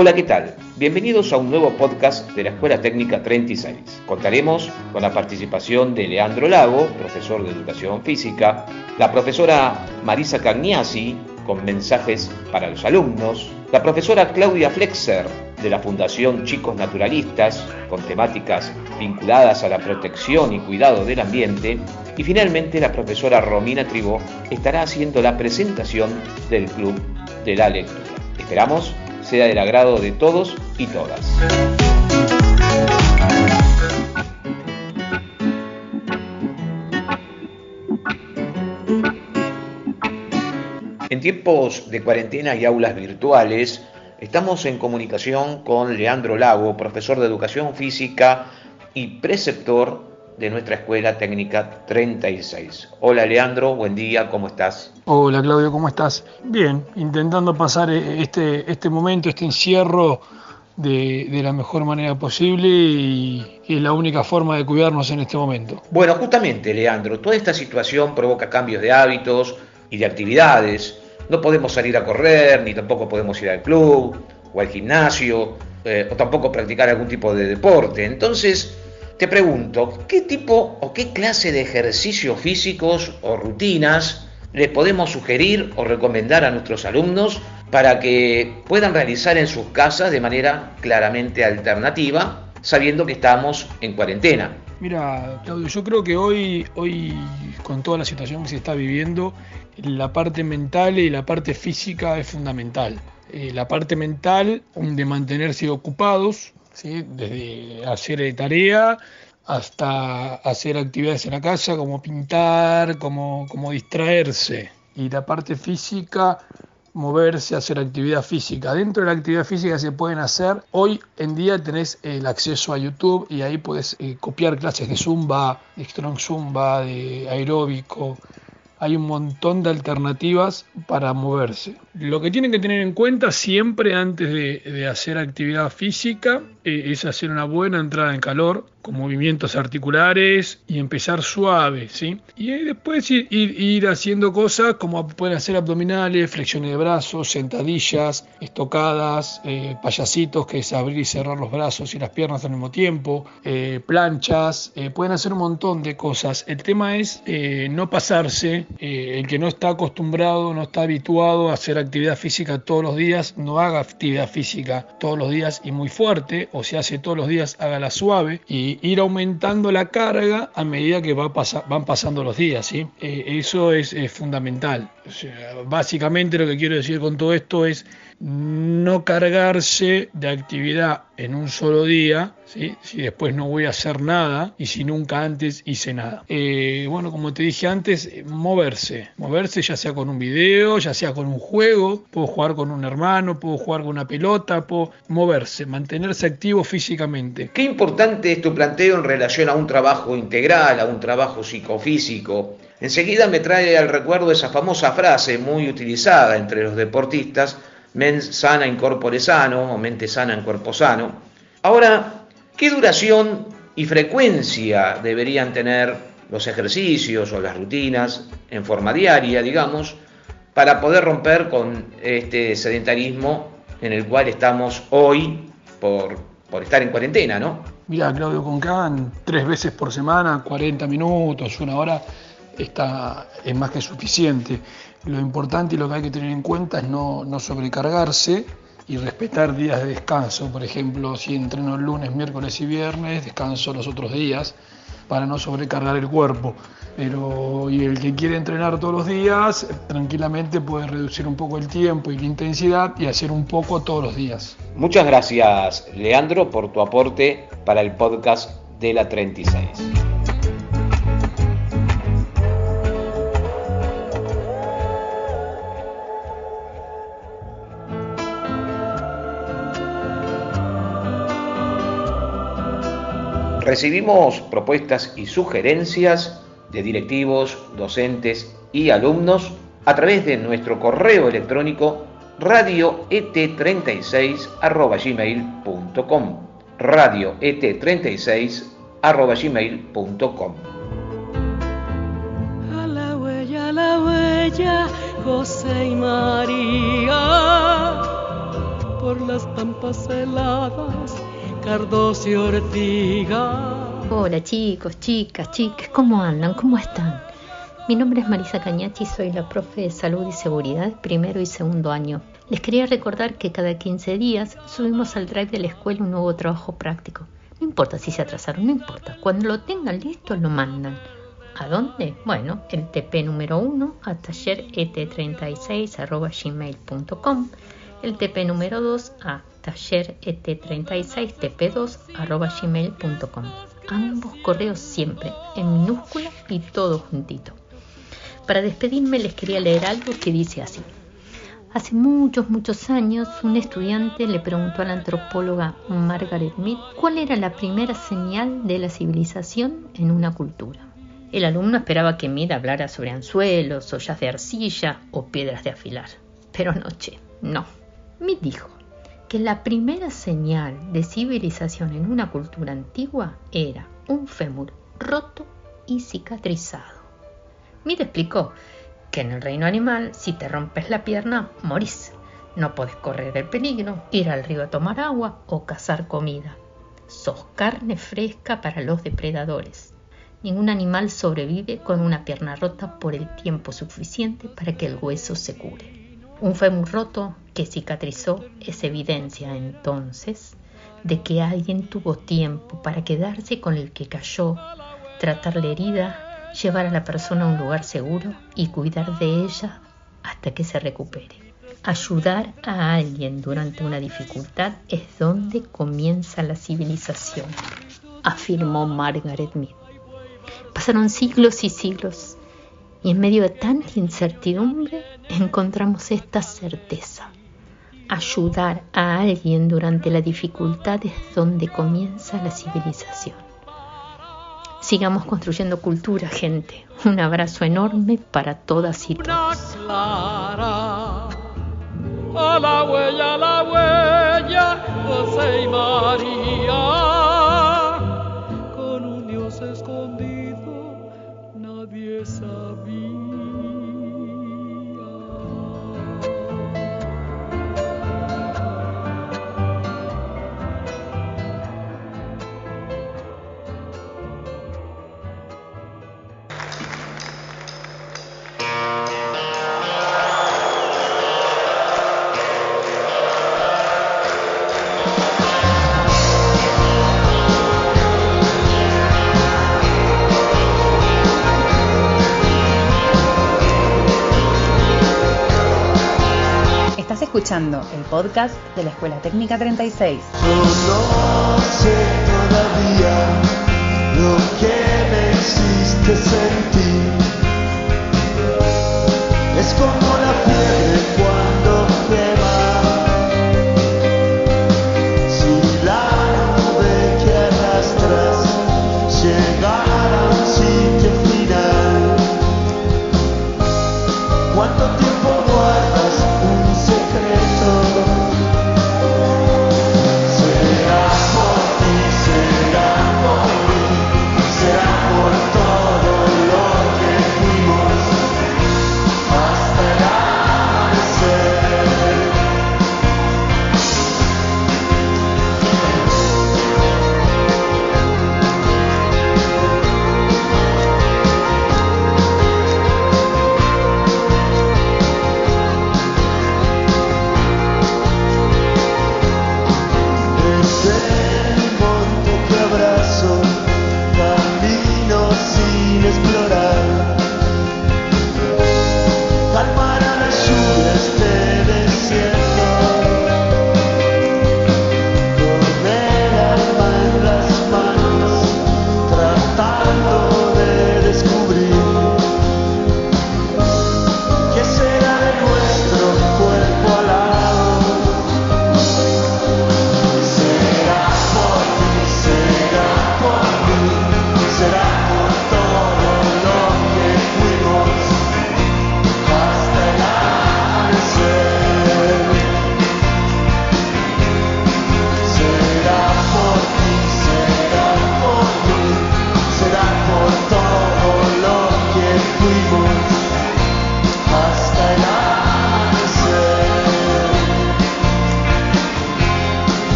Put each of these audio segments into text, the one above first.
Hola, ¿qué tal? Bienvenidos a un nuevo podcast de la Escuela Técnica 36. Contaremos con la participación de Leandro Lago, profesor de Educación Física, la profesora Marisa Cagnasi, con mensajes para los alumnos, la profesora Claudia Flexer, de la Fundación Chicos Naturalistas, con temáticas vinculadas a la protección y cuidado del ambiente, y finalmente la profesora Romina Tribó estará haciendo la presentación del Club de la Lectura. Esperamos sea del agrado de todos y todas. En tiempos de cuarentena y aulas virtuales, estamos en comunicación con Leandro Lago, profesor de educación física y preceptor de nuestra Escuela Técnica 36. Hola Leandro, buen día, ¿cómo estás? Hola Claudio, ¿cómo estás? Bien, intentando pasar eh, este, este momento, este encierro de, la mejor manera posible y es la única forma de cuidarnos en este momento. Bueno, justamente Leandro, toda esta situación provoca cambios de hábitos y de actividades. No podemos salir a correr, ni tampoco podemos ir al club o al gimnasio, eh, o tampoco practicar algún tipo de deporte. Entonces, te pregunto, ¿qué tipo o qué clase de ejercicios físicos o rutinas les podemos sugerir o recomendar a nuestros alumnos para que puedan realizar en sus casas de manera claramente alternativa, sabiendo que estamos en cuarentena? Mira, Claudio, yo creo que hoy, hoy con toda la situación que se está viviendo, la parte mental y la parte física es fundamental. Eh, la parte mental de mantenerse ocupados, desde hacer tarea hasta hacer actividades en la casa como pintar, como, como distraerse. Y la parte física, moverse, hacer actividad física. Dentro de la actividad física se pueden hacer, hoy en día tenés el acceso a YouTube y ahí puedes eh, copiar clases de zumba, de strong zumba, de aeróbico, hay un montón de alternativas para moverse. Lo que tienen que tener en cuenta siempre antes de, hacer actividad física eh, es hacer una buena entrada en calor, con movimientos articulares y empezar suave, ¿sí? Y después ir, haciendo cosas como pueden hacer abdominales, flexiones de brazos, sentadillas, estocadas, eh, payasitos, que es abrir y cerrar los brazos y las piernas al mismo tiempo, eh, planchas, eh, pueden hacer un montón de cosas. El tema es no pasarse, el que no está acostumbrado, no está habituado a hacer actividad física todos los días, no haga actividad física todos los días y muy fuerte, o si hace todos los días, hágala suave y ir aumentando la carga a medida que va van pasando los días. ¿sí? Eh, eso es, fundamental. básicamente lo que quiero decir con todo esto es no cargarse de actividad en un solo día, si después no voy a hacer nada y si nunca antes hice nada. Eh, bueno, como te dije antes, moverse, moverse ya sea con un video, ya sea con un juego, puedo jugar con un hermano, puedo jugar con una pelota, puedo moverse, mantenerse activo físicamente. Qué importante es tu planteo en relación a un trabajo integral, a un trabajo psicofísico. Enseguida me trae al recuerdo esa famosa frase muy utilizada entre los deportistas, mens sana in corpore sano o mente sana en cuerpo sano. Ahora, ¿qué duración y frecuencia deberían tener los ejercicios o las rutinas en forma diaria, digamos, para poder romper con este sedentarismo en el cual estamos hoy por, por estar en cuarentena, ¿no? Mira, Claudio, con que tres veces por semana, 40 minutos, una hora, está, es más que suficiente. Lo importante y lo que hay que tener en cuenta es no, sobrecargarse y respetar días de descanso. Por ejemplo, si entreno el lunes, miércoles y viernes, descanso los otros días para no sobrecargar el cuerpo. Pero y el que quiere entrenar todos los días, tranquilamente puede reducir un poco el tiempo y la intensidad y hacer un poco todos los días. Muchas gracias, Leandro, por tu aporte para el podcast de la 36. Recibimos propuestas y sugerencias de directivos, docentes y alumnos a través de nuestro correo electrónico radioet36@gmail.com. radioet36@gmail.com. A la huella, a la huella, José y María por las pampas heladas, Ortiga. Hola chicos, chicas, chicas, ¿cómo andan? ¿Cómo están? Mi nombre es Marisa Cañachi, soy la profe de salud y seguridad primero y segundo año. Les quería recordar que cada 15 días subimos al drive de la escuela un nuevo trabajo práctico. No importa si se atrasaron, no importa. Cuando lo tengan listo, lo mandan. ¿A dónde? Bueno, el TP número 1 a talleret36.gmail.com el TP número 2 a talleret36tp2.gmail.com Ambos correos siempre en minúscula y todo juntito. Para despedirme les quería leer algo que dice así. Hace muchos, muchos años, un estudiante le preguntó a la antropóloga Margaret Mead cuál era la primera señal de la civilización en una cultura. El alumno esperaba que Mead hablara sobre anzuelos, ollas de arcilla o piedras de afilar. Pero noche, no. Mead dijo que la primera señal de civilización en una cultura antigua era un fémur roto y cicatrizado. Mead explicó que en el reino animal, si te rompes la pierna, morís. No podés correr el peligro, ir al río a tomar agua o cazar comida. Sos carne fresca para los depredadores. Ningún animal sobrevive con una pierna rota por el tiempo suficiente para que el hueso se cure. Un fémur roto que cicatrizó es evidencia entonces de que alguien tuvo tiempo para quedarse con el que cayó, tratar la herida, llevar a la persona a un lugar seguro y cuidar de ella hasta que se recupere. Ayudar a alguien durante una dificultad es donde comienza la civilización, afirmó Margaret Mead. Pasaron siglos y siglos y en medio de tanta incertidumbre encontramos esta certeza. Ayudar a alguien durante la dificultad es donde comienza la civilización. Sigamos construyendo cultura, gente. Un abrazo enorme para todas y todos. A la huella, a la huella, José y María. Escuchando el podcast de la Escuela Técnica 36. No sé todavía lo que me hiciste sentir. Es como la fiebre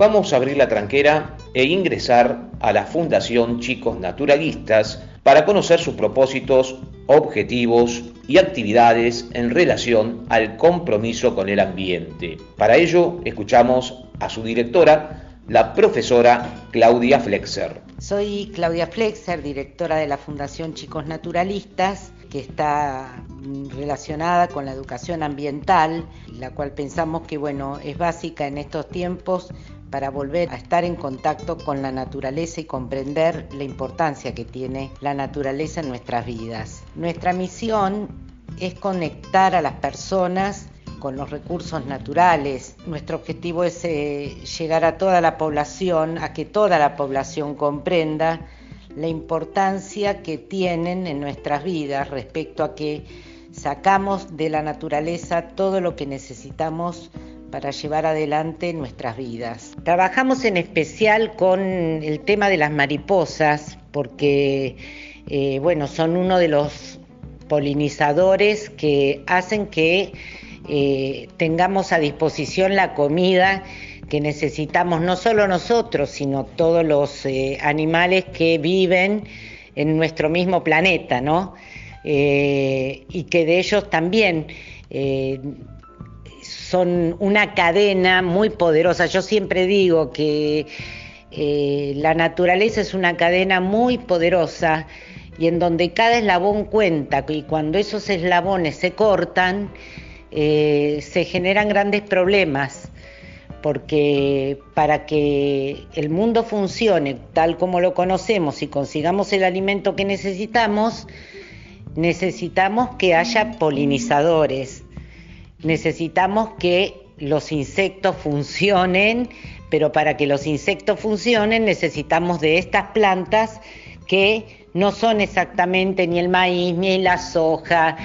vamos a abrir la tranquera e ingresar a la Fundación Chicos Naturalistas para conocer sus propósitos, objetivos y actividades en relación al compromiso con el ambiente. Para ello, escuchamos a su directora, la profesora Claudia Flexer. Soy Claudia Flexer, directora de la Fundación Chicos Naturalistas, que está relacionada con la educación ambiental, la cual pensamos que bueno, es básica en estos tiempos para volver a estar en contacto con la naturaleza y comprender la importancia que tiene la naturaleza en nuestras vidas. Nuestra misión es conectar a las personas con los recursos naturales. Nuestro objetivo es eh, llegar a toda la población, a que toda la población comprenda la importancia que tienen en nuestras vidas respecto a que sacamos de la naturaleza todo lo que necesitamos para llevar adelante nuestras vidas. Trabajamos en especial con el tema de las mariposas porque eh, bueno, son uno de los polinizadores que hacen que eh, tengamos a disposición la comida que necesitamos no solo nosotros, sino todos los eh, animales que viven en nuestro mismo planeta, ¿no? y que de ellos también son una cadena muy poderosa. Yo siempre digo que eh, la naturaleza es una cadena muy poderosa y en donde cada eslabón cuenta y cuando esos eslabones se cortan, eh, se generan grandes problemas porque para que el mundo funcione tal como lo conocemos y consigamos el alimento que necesitamos, necesitamos que haya polinizadores, necesitamos que los insectos funcionen, pero para que los insectos funcionen necesitamos de estas plantas que no son exactamente ni el maíz, ni la soja,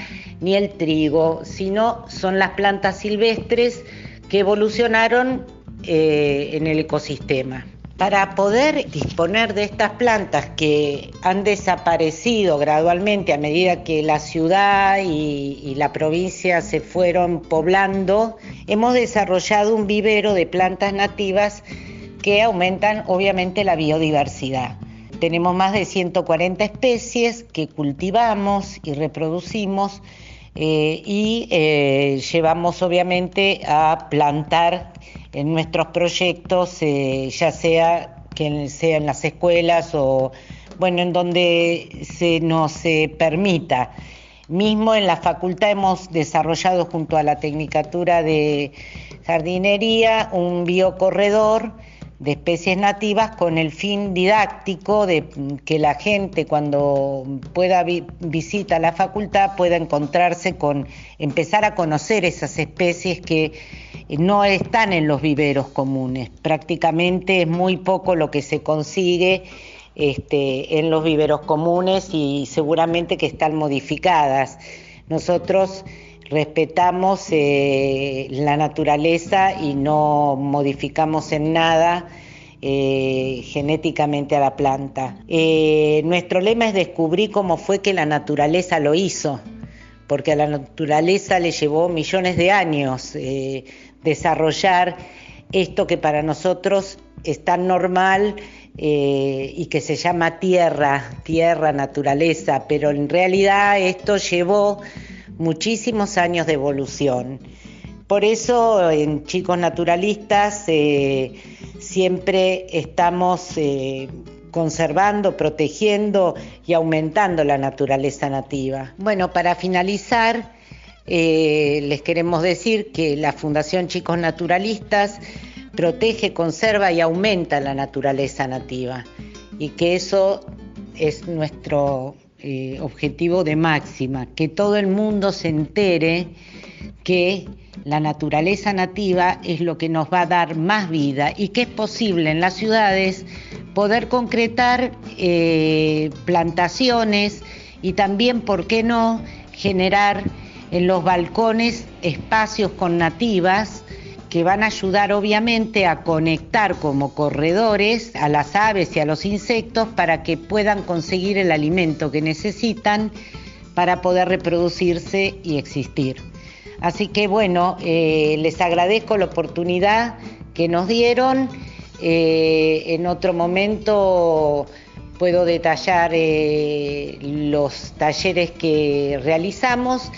ni el trigo, sino son las plantas silvestres que evolucionaron eh, en el ecosistema. Para poder disponer de estas plantas que han desaparecido gradualmente a medida que la ciudad y, la provincia se fueron poblando, hemos desarrollado un vivero de plantas nativas que aumentan obviamente la biodiversidad. Tenemos más de 140 especies que cultivamos y reproducimos eh, y eh, llevamos obviamente a plantar en nuestros proyectos, eh, ya sea que sea en las escuelas o bueno, en donde se nos permita. Mismo en la facultad hemos desarrollado junto a la Tecnicatura de Jardinería un biocorredor de especies nativas con el fin didáctico de que la gente cuando pueda visita la facultad pueda encontrarse con empezar a conocer esas especies que no están en los viveros comunes. Prácticamente es muy poco lo que se consigue este, en los viveros comunes y seguramente que están modificadas. Nosotros respetamos eh, la naturaleza y no modificamos en nada eh, genéticamente a la planta. Eh, nuestro lema es descubrir cómo fue que la naturaleza lo hizo, porque a la naturaleza le llevó millones de años desarrollar esto que para nosotros es tan normal y que se llama tierra, tierra, naturaleza, pero en realidad esto llevó muchísimos años de evolución. Por eso en Chicos Naturalistas eh, siempre estamos eh, conservando, protegiendo y aumentando la naturaleza nativa. Bueno, para finalizar, eh, les queremos decir que la Fundación Chicos Naturalistas protege, conserva y aumenta la naturaleza nativa y que eso es nuestro eh, objetivo de máxima, que todo el mundo se entere que la naturaleza nativa es lo que nos va a dar más vida y que es posible en las ciudades poder concretar eh, plantaciones y también, ¿por qué no?, generar en los balcones espacios con nativas que van a ayudar obviamente a conectar como corredores a las aves y a los insectos para que puedan conseguir el alimento que necesitan para poder reproducirse y existir. Así que bueno, eh, les agradezco la oportunidad que nos dieron. Eh, en otro momento puedo detallar eh, los talleres que realizamos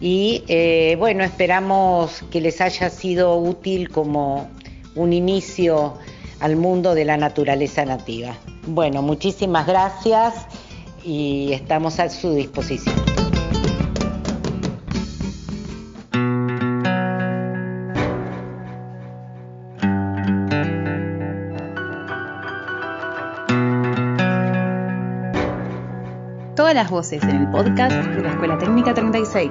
y eh, bueno, esperamos que les haya sido útil como un inicio al mundo de la naturaleza nativa. Bueno, muchísimas gracias y estamos a su disposición. Todas las voces en el podcast de la Escuela Técnica 36.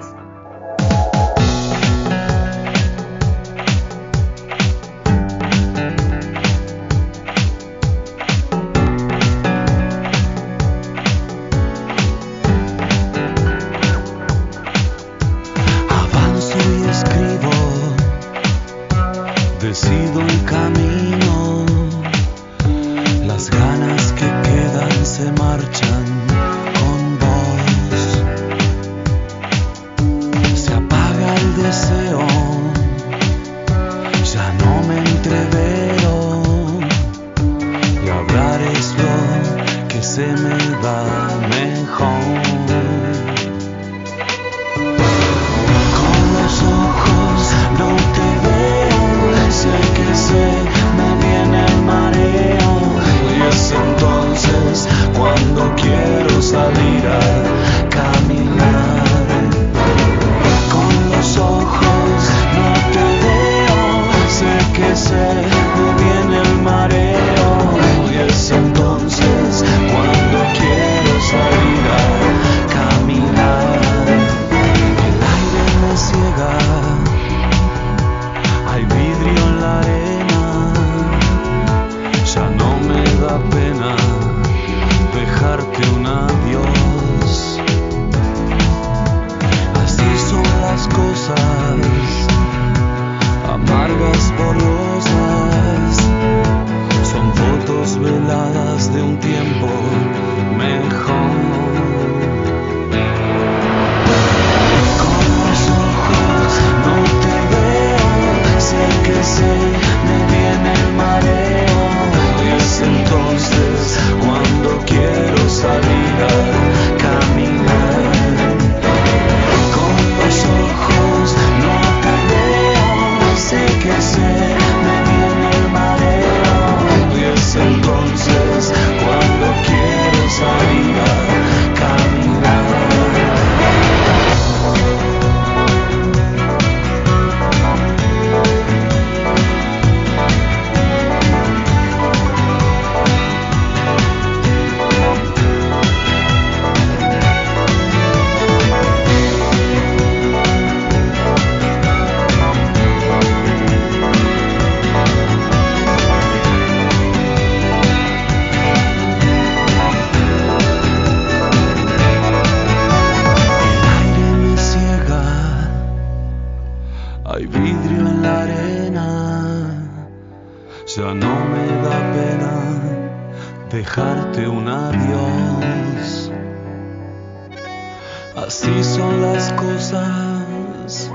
Así son las cosas,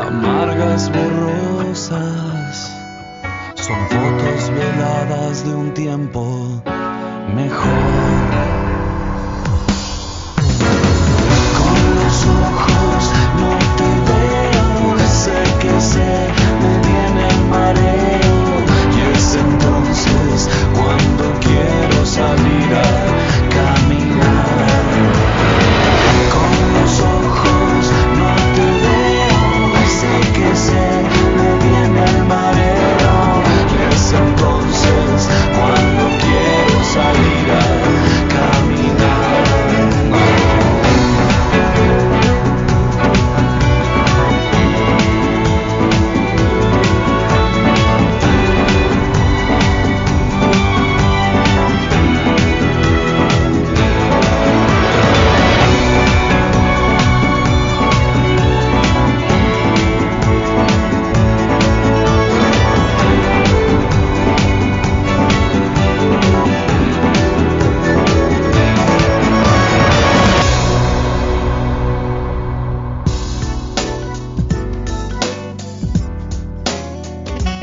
amargas, borrosas. Son fotos veladas de un tiempo mejor.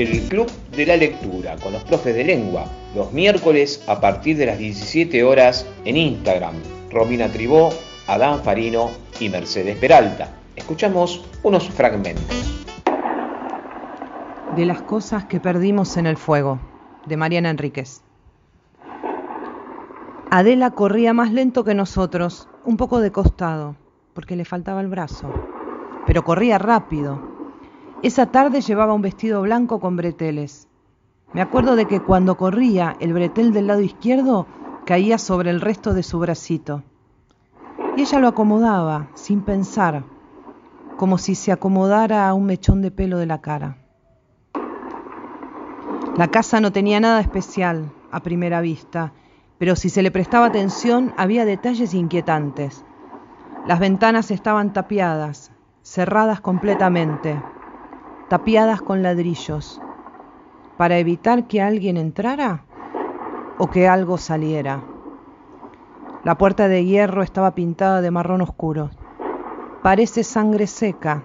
El Club de la Lectura con los profes de lengua, los miércoles a partir de las 17 horas en Instagram. Romina Tribó, Adán Farino y Mercedes Peralta. Escuchamos unos fragmentos. De las cosas que perdimos en el fuego, de Mariana Enríquez. Adela corría más lento que nosotros, un poco de costado, porque le faltaba el brazo, pero corría rápido. Esa tarde llevaba un vestido blanco con breteles. Me acuerdo de que cuando corría, el bretel del lado izquierdo caía sobre el resto de su bracito. Y ella lo acomodaba, sin pensar, como si se acomodara a un mechón de pelo de la cara. La casa no tenía nada especial a primera vista, pero si se le prestaba atención había detalles inquietantes. Las ventanas estaban tapiadas, cerradas completamente, tapiadas con ladrillos, para evitar que alguien entrara o que algo saliera. La puerta de hierro estaba pintada de marrón oscuro. Parece sangre seca,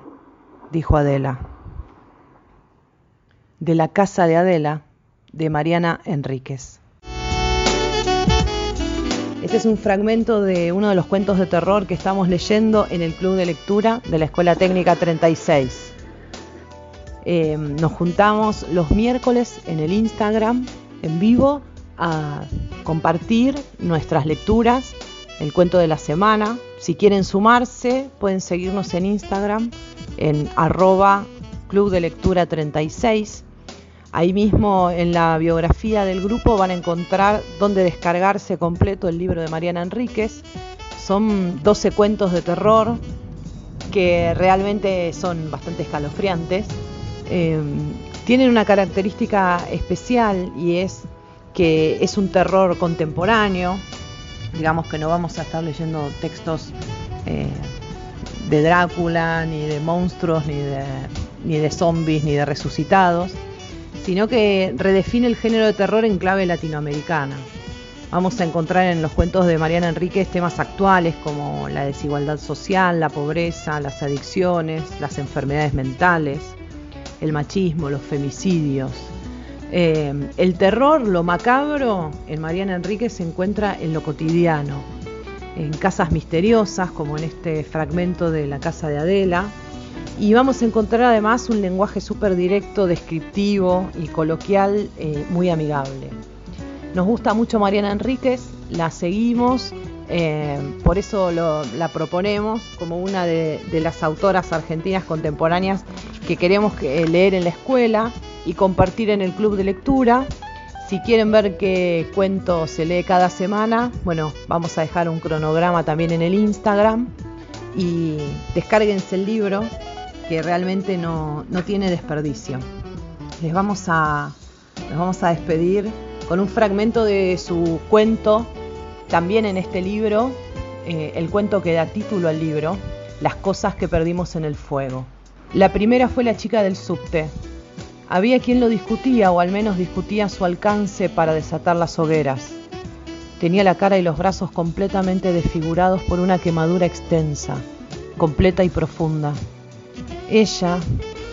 dijo Adela. De la casa de Adela, de Mariana Enríquez. Este es un fragmento de uno de los cuentos de terror que estamos leyendo en el Club de Lectura de la Escuela Técnica 36. Eh, nos juntamos los miércoles en el Instagram en vivo a compartir nuestras lecturas, el cuento de la semana. Si quieren sumarse, pueden seguirnos en Instagram en arroba Club de Lectura 36 Ahí mismo en la biografía del grupo van a encontrar dónde descargarse completo el libro de Mariana Enríquez. Son 12 cuentos de terror que realmente son bastante escalofriantes. Em, tienen una característica especial y es que es un terror contemporáneo. Digamos que no vamos a estar leyendo textos eh, de Drácula, ni de monstruos, ni de, ni de zombies, ni de resucitados sino que redefine el género de terror en clave latinoamericana. Vamos a encontrar en los cuentos de Mariana Enríquez temas actuales como la desigualdad social, la pobreza, las adicciones, las enfermedades mentales, el machismo, los femicidios. Eh, el terror, lo macabro, en Mariana Enríquez se encuentra en lo cotidiano, en casas misteriosas, como en este fragmento de la casa de Adela, y vamos a encontrar además un lenguaje súper directo, descriptivo y coloquial eh, muy amigable. Nos gusta mucho Mariana Enríquez, la seguimos, eh, por eso la proponemos como una de, las autoras argentinas contemporáneas que queremos eh, leer en la escuela y compartir en el club de lectura. Si quieren ver qué cuento se lee cada semana, bueno, vamos a dejar un cronograma también en el Instagram y descárguense el libro que realmente no, tiene desperdicio. Les vamos, a, vamos a despedir con un fragmento de su cuento, también en este libro, eh, el cuento que da título al libro, Las cosas que perdimos en el fuego. La primera fue la chica del subte. Había quien lo discutía o al menos discutía su alcance para desatar las hogueras. Tenía la cara y los brazos completamente desfigurados por una quemadura extensa, completa y profunda. Ella,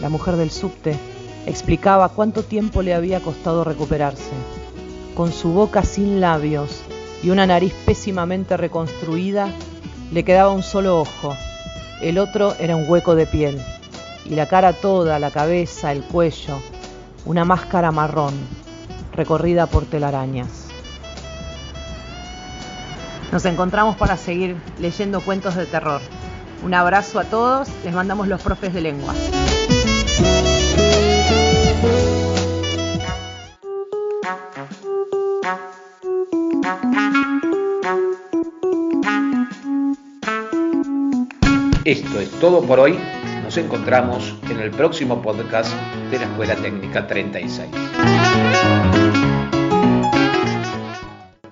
la mujer del subte, explicaba cuánto tiempo le había costado recuperarse. Con su boca sin labios y una nariz pésimamente reconstruida, le quedaba un solo ojo. El otro era un hueco de piel. Y la cara toda, la cabeza, el cuello, una máscara marrón, recorrida por telarañas. Nos encontramos para seguir leyendo cuentos de terror. Un abrazo a todos, les mandamos los profes de lengua. Esto es todo por hoy. Nos encontramos en el próximo podcast de la Escuela Técnica 36.